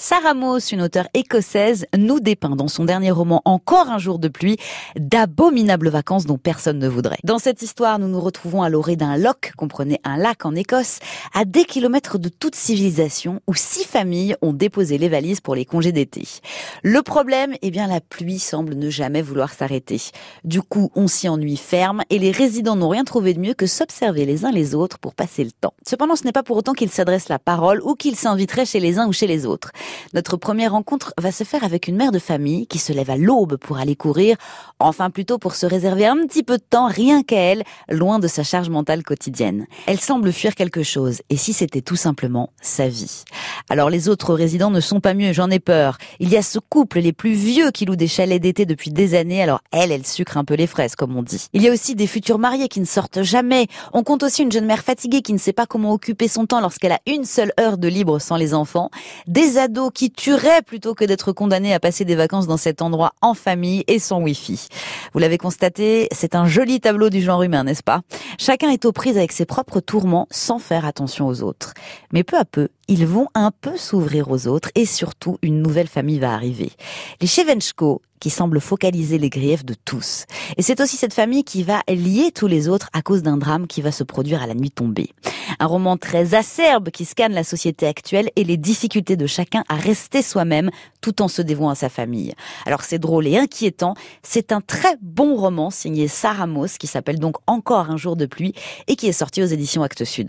Sarah Moss, une auteure écossaise, nous dépeint dans son dernier roman Encore un jour de pluie d'abominables vacances dont personne ne voudrait. Dans cette histoire, nous nous retrouvons à l'orée d'un loch, comprenez un lac en Écosse, à des kilomètres de toute civilisation où six familles ont déposé les valises pour les congés d'été. Le problème, eh bien, la pluie semble ne jamais vouloir s'arrêter. Du coup, on s'y ennuie ferme et les résidents n'ont rien trouvé de mieux que s'observer les uns les autres pour passer le temps. Cependant, ce n'est pas pour autant qu'ils s'adressent la parole ou qu'ils s'inviteraient chez les uns ou chez les autres. Notre première rencontre va se faire avec une mère de famille qui se lève à l'aube pour aller courir, enfin plutôt pour se réserver un petit peu de temps rien qu'à elle, loin de sa charge mentale quotidienne. Elle semble fuir quelque chose, et si c'était tout simplement sa vie. Alors les autres résidents ne sont pas mieux, j'en ai peur. Il y a ce couple, les plus vieux, qui louent des chalets d'été depuis des années, alors elle, elle sucre un peu les fraises, comme on dit. Il y a aussi des futurs mariés qui ne sortent jamais. On compte aussi une jeune mère fatiguée qui ne sait pas comment occuper son temps lorsqu'elle a une seule heure de libre sans les enfants. Des qui tuerait plutôt que d'être condamné à passer des vacances dans cet endroit en famille et sans wifi. Vous l'avez constaté, c'est un joli tableau du genre humain, n'est-ce pas? Chacun est aux prises avec ses propres tourments sans faire attention aux autres. Mais peu à peu, ils vont un peu s'ouvrir aux autres et surtout une nouvelle famille va arriver. Les Chevenchko, qui semblent focaliser les griefs de tous. Et c'est aussi cette famille qui va lier tous les autres à cause d'un drame qui va se produire à la nuit tombée. Un roman très acerbe qui scanne la société actuelle et les difficultés de chacun à rester soi-même tout en se dévouant à sa famille. Alors c'est drôle et inquiétant, c'est un très bon roman signé Sarah Moss qui s'appelle donc Encore un jour de pluie et qui est sorti aux éditions Actes Sud.